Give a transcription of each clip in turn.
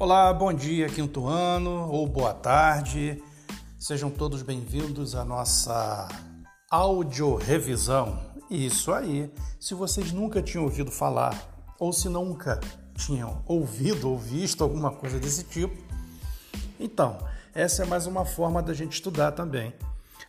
Olá, bom dia, quinto ano, ou boa tarde. Sejam todos bem-vindos à nossa áudio revisão. Isso aí. Se vocês nunca tinham ouvido falar, ou se nunca tinham ouvido ou visto alguma coisa desse tipo, então, essa é mais uma forma da gente estudar também.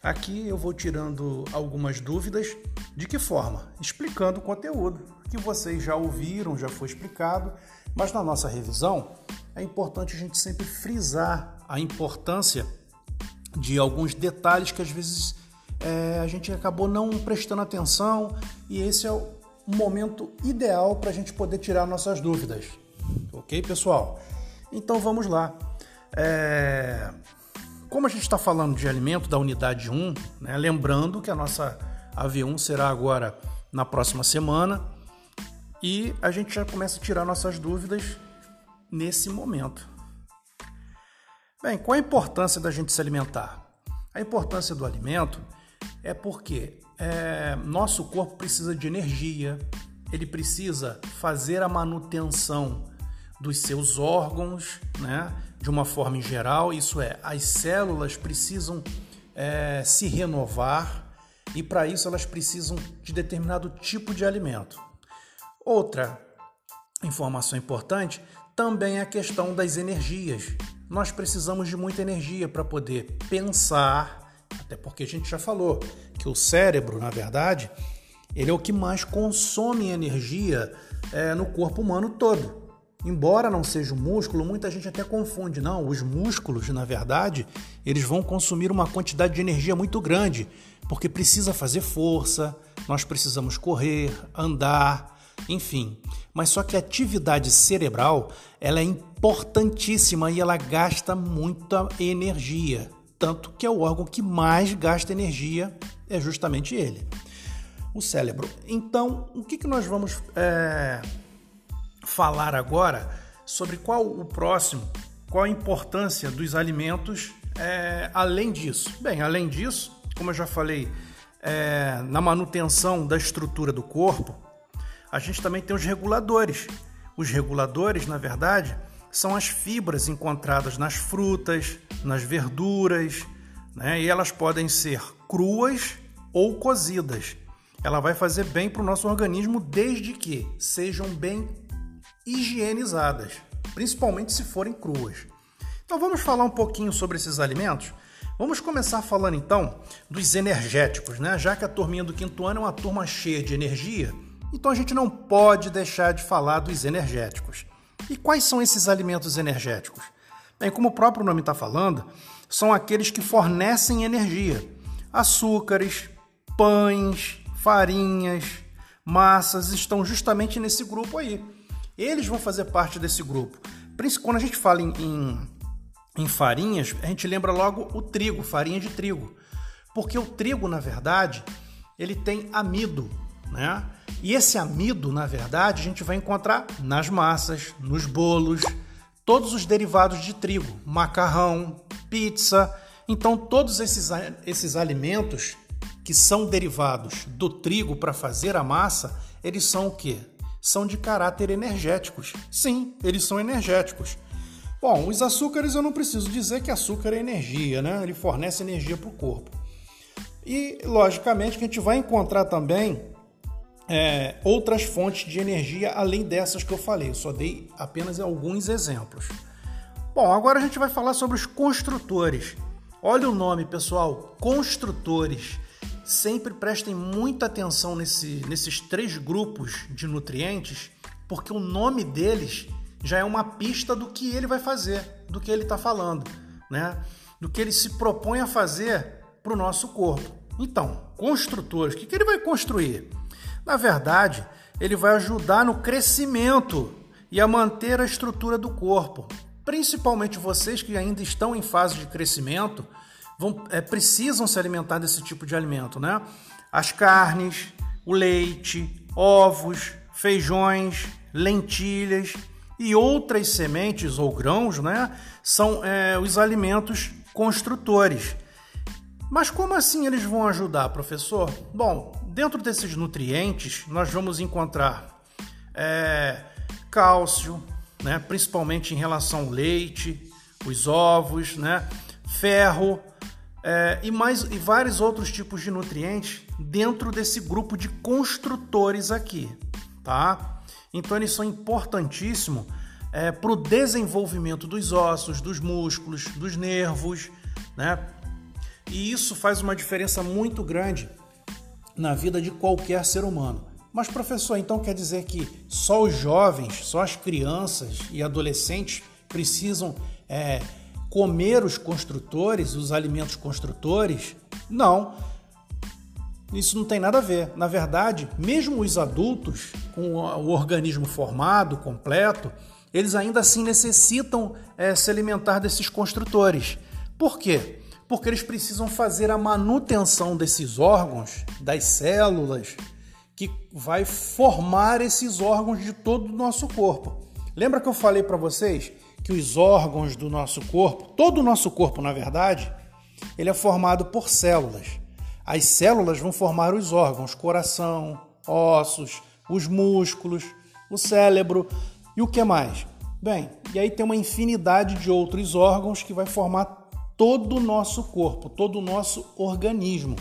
Aqui eu vou tirando algumas dúvidas. De que forma? Explicando o conteúdo que vocês já ouviram, já foi explicado, mas na nossa revisão é importante a gente sempre frisar a importância de alguns detalhes que às vezes é, a gente acabou não prestando atenção e esse é o momento ideal para a gente poder tirar nossas dúvidas. Ok, pessoal? Então vamos lá. É... Como a gente está falando de alimento da unidade 1, né, lembrando que a nossa AV1 será agora na próxima semana e a gente já começa a tirar nossas dúvidas nesse momento. Bem, qual a importância da gente se alimentar? A importância do alimento é porque é, nosso corpo precisa de energia, ele precisa fazer a manutenção dos seus órgãos, né? De uma forma em geral, isso é, as células precisam é, se renovar e para isso elas precisam de determinado tipo de alimento. Outra informação importante também é a questão das energias. Nós precisamos de muita energia para poder pensar, até porque a gente já falou que o cérebro, na verdade, ele é o que mais consome energia é, no corpo humano todo. Embora não seja o músculo, muita gente até confunde. Não, os músculos, na verdade, eles vão consumir uma quantidade de energia muito grande, porque precisa fazer força, nós precisamos correr, andar, enfim. Mas só que a atividade cerebral, ela é importantíssima e ela gasta muita energia. Tanto que é o órgão que mais gasta energia, é justamente ele, o cérebro. Então, o que, que nós vamos é, falar agora sobre qual o próximo, qual a importância dos alimentos é, além disso? Bem, além disso, como eu já falei, é, na manutenção da estrutura do corpo, a gente também tem os reguladores. Os reguladores, na verdade, são as fibras encontradas nas frutas, nas verduras, né? e elas podem ser cruas ou cozidas. Ela vai fazer bem para o nosso organismo desde que sejam bem higienizadas, principalmente se forem cruas. Então vamos falar um pouquinho sobre esses alimentos? Vamos começar falando então dos energéticos, né? Já que a turminha do quinto ano é uma turma cheia de energia, então a gente não pode deixar de falar dos energéticos. E quais são esses alimentos energéticos? Bem, como o próprio nome está falando, são aqueles que fornecem energia. Açúcares, pães, farinhas, massas estão justamente nesse grupo aí. Eles vão fazer parte desse grupo. Quando a gente fala em, em, em farinhas, a gente lembra logo o trigo, farinha de trigo. Porque o trigo, na verdade, ele tem amido, né? E esse amido, na verdade, a gente vai encontrar nas massas, nos bolos, todos os derivados de trigo, macarrão, pizza. Então, todos esses, esses alimentos que são derivados do trigo para fazer a massa, eles são o quê? São de caráter energéticos. Sim, eles são energéticos. Bom, os açúcares eu não preciso dizer que açúcar é energia, né? Ele fornece energia para o corpo. E, logicamente, que a gente vai encontrar também é, outras fontes de energia além dessas que eu falei. Eu só dei apenas alguns exemplos. Bom, agora a gente vai falar sobre os construtores. Olha o nome, pessoal: construtores. Sempre prestem muita atenção nesse, nesses três grupos de nutrientes, porque o nome deles já é uma pista do que ele vai fazer, do que ele está falando, né? Do que ele se propõe a fazer para o nosso corpo. Então, construtores, o que, que ele vai construir? Na verdade, ele vai ajudar no crescimento e a manter a estrutura do corpo. Principalmente vocês que ainda estão em fase de crescimento, vão, é, precisam se alimentar desse tipo de alimento, né? As carnes, o leite, ovos, feijões, lentilhas e outras sementes ou grãos, né? São é, os alimentos construtores. Mas como assim eles vão ajudar, professor? Bom, dentro desses nutrientes nós vamos encontrar é, cálcio, né? principalmente em relação ao leite, os ovos, né? ferro é, e, mais, e vários outros tipos de nutrientes dentro desse grupo de construtores aqui. Tá? Então eles são importantíssimos é, para o desenvolvimento dos ossos, dos músculos, dos nervos, né? E isso faz uma diferença muito grande na vida de qualquer ser humano. Mas, professor, então quer dizer que só os jovens, só as crianças e adolescentes precisam é, comer os construtores, os alimentos construtores? Não. Isso não tem nada a ver. Na verdade, mesmo os adultos, com o organismo formado, completo, eles ainda assim necessitam é, se alimentar desses construtores. Por quê? Porque eles precisam fazer a manutenção desses órgãos, das células, que vai formar esses órgãos de todo o nosso corpo. Lembra que eu falei para vocês que os órgãos do nosso corpo, todo o nosso corpo, na verdade, ele é formado por células. As células vão formar os órgãos, coração, ossos, os músculos, o cérebro, e o que mais? Bem, e aí tem uma infinidade de outros órgãos que vai formar todo o nosso corpo, todo o nosso organismo.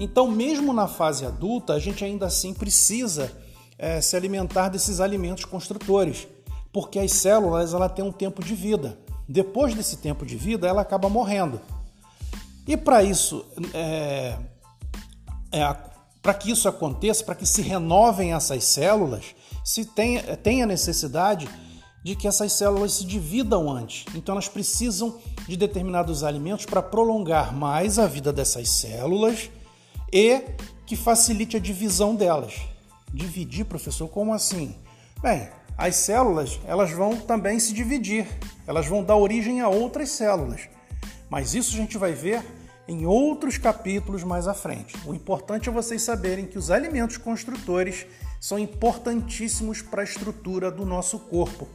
Então, mesmo na fase adulta, a gente ainda assim precisa é, se alimentar desses alimentos construtores, porque as células ela têm um tempo de vida. Depois desse tempo de vida, ela acaba morrendo. E para isso, é, é, para que isso aconteça, para que se renovem essas células, se tem, tem a necessidade de que essas células se dividam antes. Então elas precisam de determinados alimentos para prolongar mais a vida dessas células e que facilite a divisão delas. Dividir, professor, como assim? Bem, as células elas vão também se dividir, elas vão dar origem a outras células. Mas isso a gente vai ver em outros capítulos mais à frente. O importante é vocês saberem que os alimentos construtores são importantíssimos para a estrutura do nosso corpo,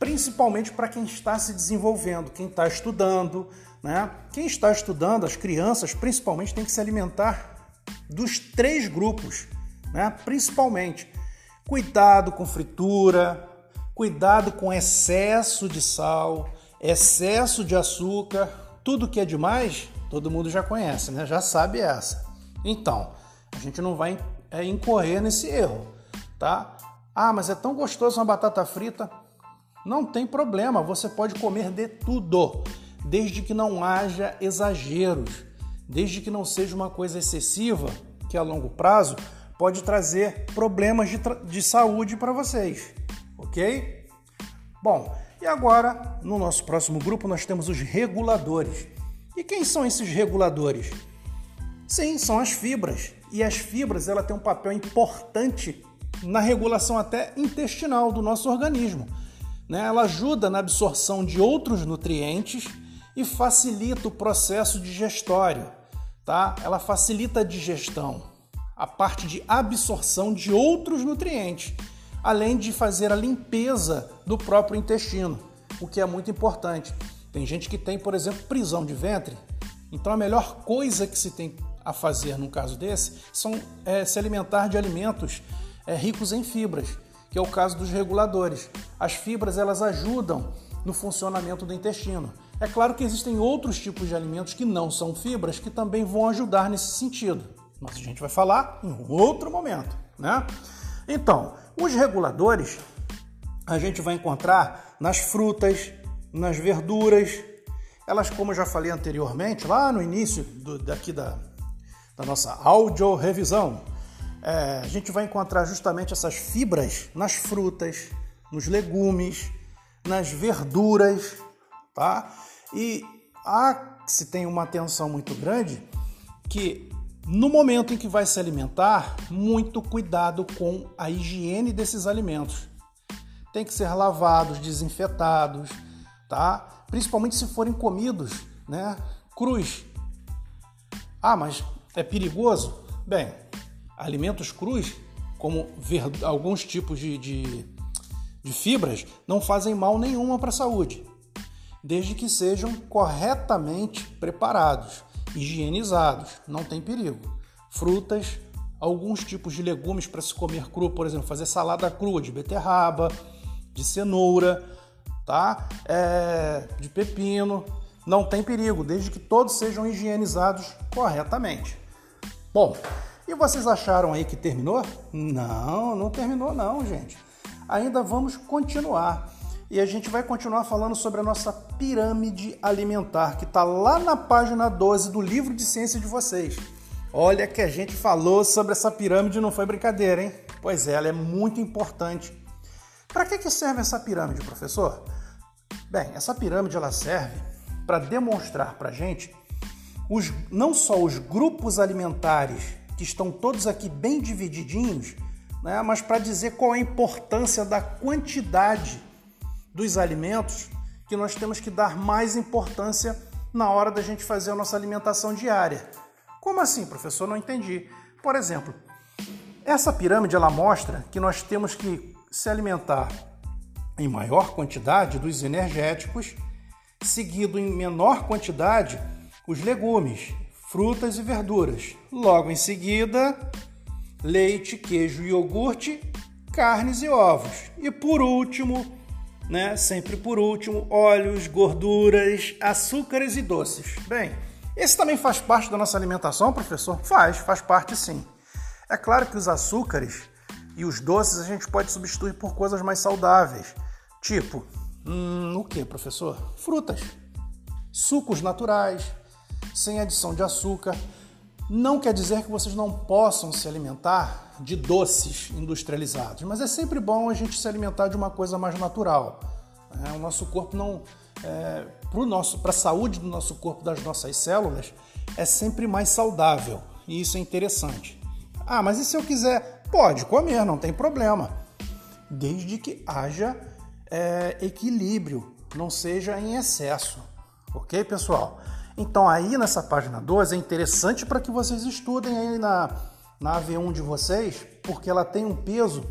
principalmente para quem está se desenvolvendo, quem está estudando. Né? Quem está estudando, as crianças principalmente, tem que se alimentar dos três grupos, né? principalmente. Cuidado com fritura, cuidado com excesso de sal, excesso de açúcar, tudo que é demais todo mundo já conhece, né? Já sabe essa. Então, a gente não vai é, incorrer nesse erro, tá? Ah, mas é tão gostoso uma batata frita. Não tem problema, você pode comer de tudo, desde que não haja exageros, desde que não seja uma coisa excessiva, que a longo prazo pode trazer problemas de, de saúde para vocês, ok? Bom, e agora no nosso próximo grupo nós temos os reguladores. E quem são esses reguladores? Sim, são as fibras. E as fibras ela tem um papel importante na regulação até intestinal do nosso organismo. Né? Ela ajuda na absorção de outros nutrientes e facilita o processo digestório. Tá? Ela facilita a digestão, a parte de absorção de outros nutrientes, além de fazer a limpeza do próprio intestino, o que é muito importante. Tem gente que tem, por exemplo, prisão de ventre. Então a melhor coisa que se tem a fazer num caso desse são é, se alimentar de alimentos é, ricos em fibras, que é o caso dos reguladores. As fibras elas ajudam no funcionamento do intestino. É claro que existem outros tipos de alimentos que não são fibras que também vão ajudar nesse sentido, mas a gente vai falar em outro momento, né? Então, os reguladores a gente vai encontrar nas frutas, nas verduras. Elas, como eu já falei anteriormente, lá no início do, daqui da, da nossa áudio revisão, é, a gente vai encontrar justamente essas fibras nas frutas, nos legumes, nas verduras, tá? E há se tem uma atenção muito grande que no momento em que vai se alimentar, muito cuidado com a higiene desses alimentos. Tem que ser lavados, desinfetados, tá? Principalmente se forem comidos, né? Cruz. Ah, mas é perigoso? Bem, alimentos crus, como alguns tipos de, de, de fibras, não fazem mal nenhuma para a saúde, desde que sejam corretamente preparados, higienizados, não tem perigo. Frutas, alguns tipos de legumes para se comer cru, por exemplo, fazer salada crua de beterraba, de cenoura, tá? É, de pepino. Não tem perigo, desde que todos sejam higienizados corretamente. Bom, e vocês acharam aí que terminou? Não, não terminou não, gente. Ainda vamos continuar. E a gente vai continuar falando sobre a nossa pirâmide alimentar, que está lá na página 12 do livro de ciência de vocês. Olha que a gente falou sobre essa pirâmide, não foi brincadeira, hein? Pois é, ela é muito importante. Para que, que serve essa pirâmide, professor? Bem, essa pirâmide ela serve para demonstrar para gente os, não só os grupos alimentares que estão todos aqui bem divididinhos, né, mas para dizer qual é a importância da quantidade dos alimentos que nós temos que dar mais importância na hora da gente fazer a nossa alimentação diária. Como assim, professor? Não entendi. Por exemplo, essa pirâmide ela mostra que nós temos que se alimentar em maior quantidade dos energéticos, seguido em menor quantidade os legumes, frutas e verduras. Logo em seguida, leite, queijo, iogurte, carnes e ovos. E por último, né, sempre por último, óleos, gorduras, açúcares e doces. Bem, esse também faz parte da nossa alimentação, professor? Faz, faz parte sim. É claro que os açúcares e os doces a gente pode substituir por coisas mais saudáveis. Tipo, hum, o que, professor? Frutas, sucos naturais, sem adição de açúcar. Não quer dizer que vocês não possam se alimentar de doces industrializados, mas é sempre bom a gente se alimentar de uma coisa mais natural. É, o nosso corpo não. É, para a saúde do nosso corpo, das nossas células, é sempre mais saudável e isso é interessante. Ah, mas e se eu quiser? Pode comer, não tem problema, desde que haja é, equilíbrio, não seja em excesso. Ok, pessoal? Então, aí nessa página 12 é interessante para que vocês estudem aí na, na AV1 de vocês, porque ela tem um peso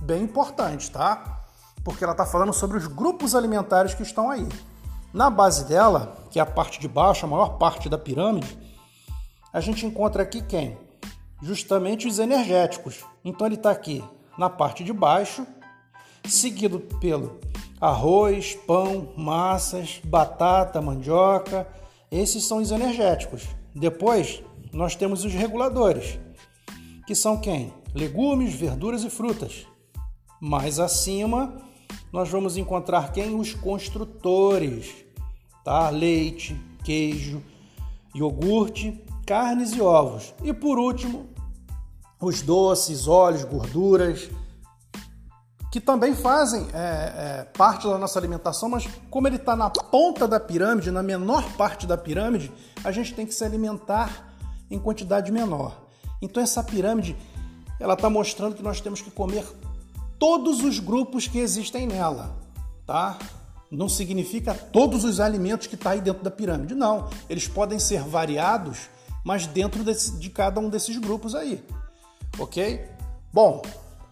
bem importante, tá? Porque ela está falando sobre os grupos alimentares que estão aí. Na base dela, que é a parte de baixo, a maior parte da pirâmide, a gente encontra aqui quem? Justamente os energéticos. Então ele está aqui na parte de baixo, seguido pelo arroz, pão, massas, batata, mandioca. Esses são os energéticos. Depois nós temos os reguladores, que são quem? Legumes, verduras e frutas. Mais acima nós vamos encontrar quem? Os construtores, tá? Leite, queijo, iogurte, carnes e ovos. E por último, os doces, óleos, gorduras, que também fazem é, é, parte da nossa alimentação, mas como ele está na ponta da pirâmide, na menor parte da pirâmide, a gente tem que se alimentar em quantidade menor. Então essa pirâmide, ela está mostrando que nós temos que comer todos os grupos que existem nela, tá? Não significa todos os alimentos que está aí dentro da pirâmide, não. Eles podem ser variados, mas dentro desse, de cada um desses grupos aí, ok? Bom,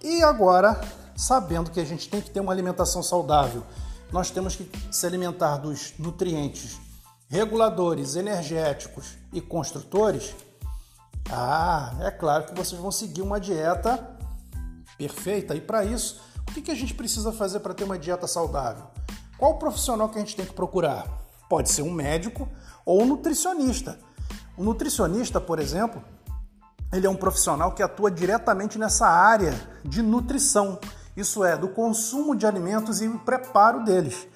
e agora sabendo que a gente tem que ter uma alimentação saudável, nós temos que se alimentar dos nutrientes reguladores, energéticos e construtores. Ah, é claro que vocês vão seguir uma dieta perfeita. E para isso, o que a gente precisa fazer para ter uma dieta saudável? Qual profissional que a gente tem que procurar? Pode ser um médico ou um nutricionista. O nutricionista, por exemplo, ele é um profissional que atua diretamente nessa área de nutrição isso é, do consumo de alimentos e o preparo deles.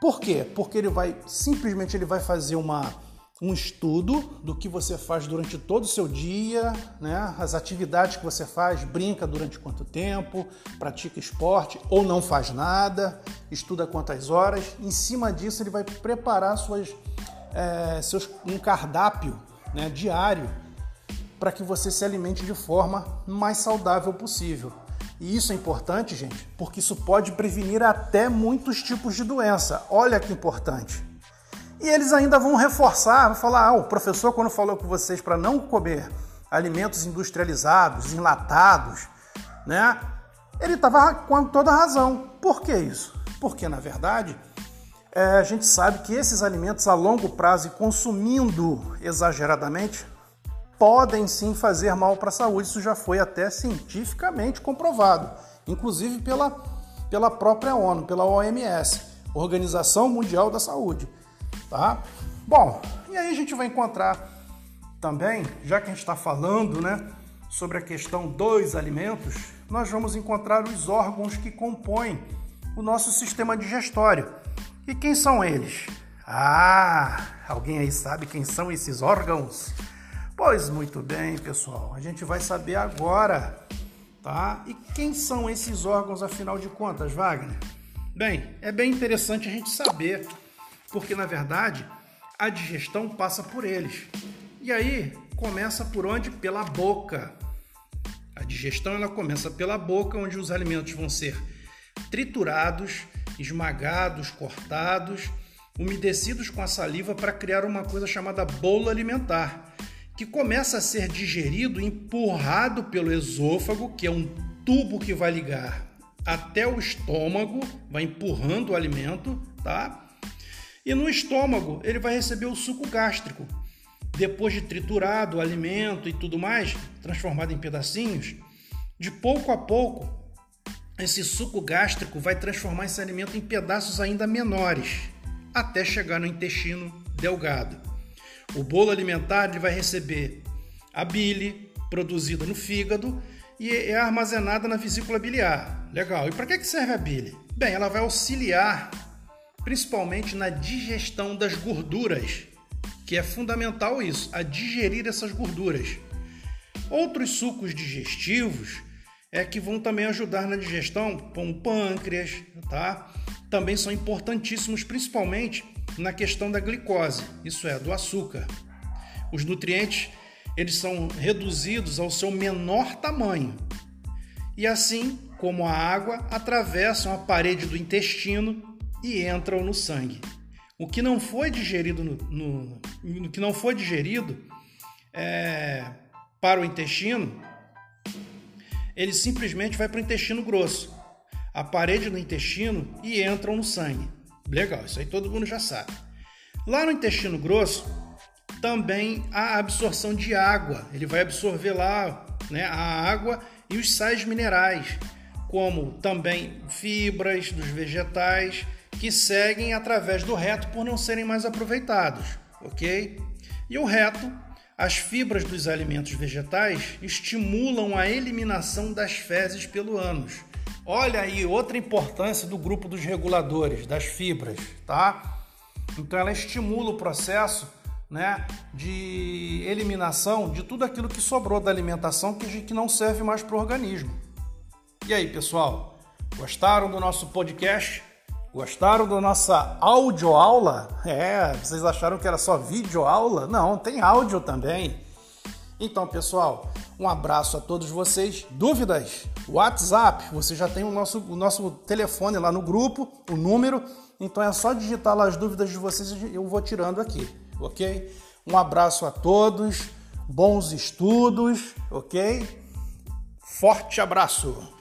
Por quê? Porque ele vai simplesmente ele vai fazer uma, um estudo do que você faz durante todo o seu dia, né? as atividades que você faz, brinca durante quanto tempo, pratica esporte ou não faz nada, estuda quantas horas. Em cima disso, ele vai preparar suas, é, seus, um cardápio né, diário para que você se alimente de forma mais saudável possível. E isso é importante, gente, porque isso pode prevenir até muitos tipos de doença. Olha que importante. E eles ainda vão reforçar, vão falar: ah, o professor, quando falou com vocês para não comer alimentos industrializados, enlatados, né? Ele estava com toda a razão. Por que isso? Porque, na verdade, é, a gente sabe que esses alimentos a longo prazo e consumindo exageradamente podem sim fazer mal para a saúde. Isso já foi até cientificamente comprovado, inclusive pela pela própria ONU, pela OMS, Organização Mundial da Saúde, tá? Bom, e aí a gente vai encontrar também, já que a gente está falando, né, sobre a questão dos alimentos, nós vamos encontrar os órgãos que compõem o nosso sistema digestório. E quem são eles? Ah, alguém aí sabe quem são esses órgãos? Pois muito bem, pessoal, a gente vai saber agora, tá? E quem são esses órgãos afinal de contas, Wagner? Bem, é bem interessante a gente saber, porque na verdade a digestão passa por eles. E aí começa por onde? Pela boca. A digestão ela começa pela boca, onde os alimentos vão ser triturados, esmagados, cortados, umedecidos com a saliva para criar uma coisa chamada bolo alimentar, que começa a ser digerido, empurrado pelo esôfago, que é um tubo que vai ligar até o estômago, vai empurrando o alimento, tá? E no estômago ele vai receber o suco gástrico. Depois de triturado o alimento e tudo mais, transformado em pedacinhos, de pouco a pouco, esse suco gástrico vai transformar esse alimento em pedaços ainda menores, até chegar no intestino delgado. O bolo alimentar ele vai receber a bile produzida no fígado e é armazenada na vesícula biliar. Legal. E para que serve a bile? Bem, ela vai auxiliar principalmente na digestão das gorduras, que é fundamental isso, a digerir essas gorduras. Outros sucos digestivos é que vão também ajudar na digestão, como pâncreas, tá? Também são importantíssimos, principalmente na questão da glicose, isso é, do açúcar. Os nutrientes eles são reduzidos ao seu menor tamanho e assim como a água atravessam a parede do intestino e entram no sangue. O que não foi digerido no, no, no que não foi digerido é, para o intestino, ele simplesmente vai para o intestino grosso, a parede do intestino e entram no sangue. Legal, isso aí todo mundo já sabe. Lá no intestino grosso também a absorção de água. Ele vai absorver lá né, a água e os sais minerais, como também fibras dos vegetais que seguem através do reto por não serem mais aproveitados, ok? E o reto, as fibras dos alimentos vegetais estimulam a eliminação das fezes pelo ânus. Olha aí outra importância do grupo dos reguladores, das fibras, tá? Então ela estimula o processo né, de eliminação de tudo aquilo que sobrou da alimentação que, que não serve mais para o organismo. E aí, pessoal, gostaram do nosso podcast? Gostaram da nossa audioaula? É, vocês acharam que era só videoaula? Não, tem áudio também. Então, pessoal, um abraço a todos vocês. Dúvidas? WhatsApp, você já tem o nosso, o nosso telefone lá no grupo, o número. Então é só digitar lá as dúvidas de vocês e eu vou tirando aqui, ok? Um abraço a todos, bons estudos, ok? Forte abraço!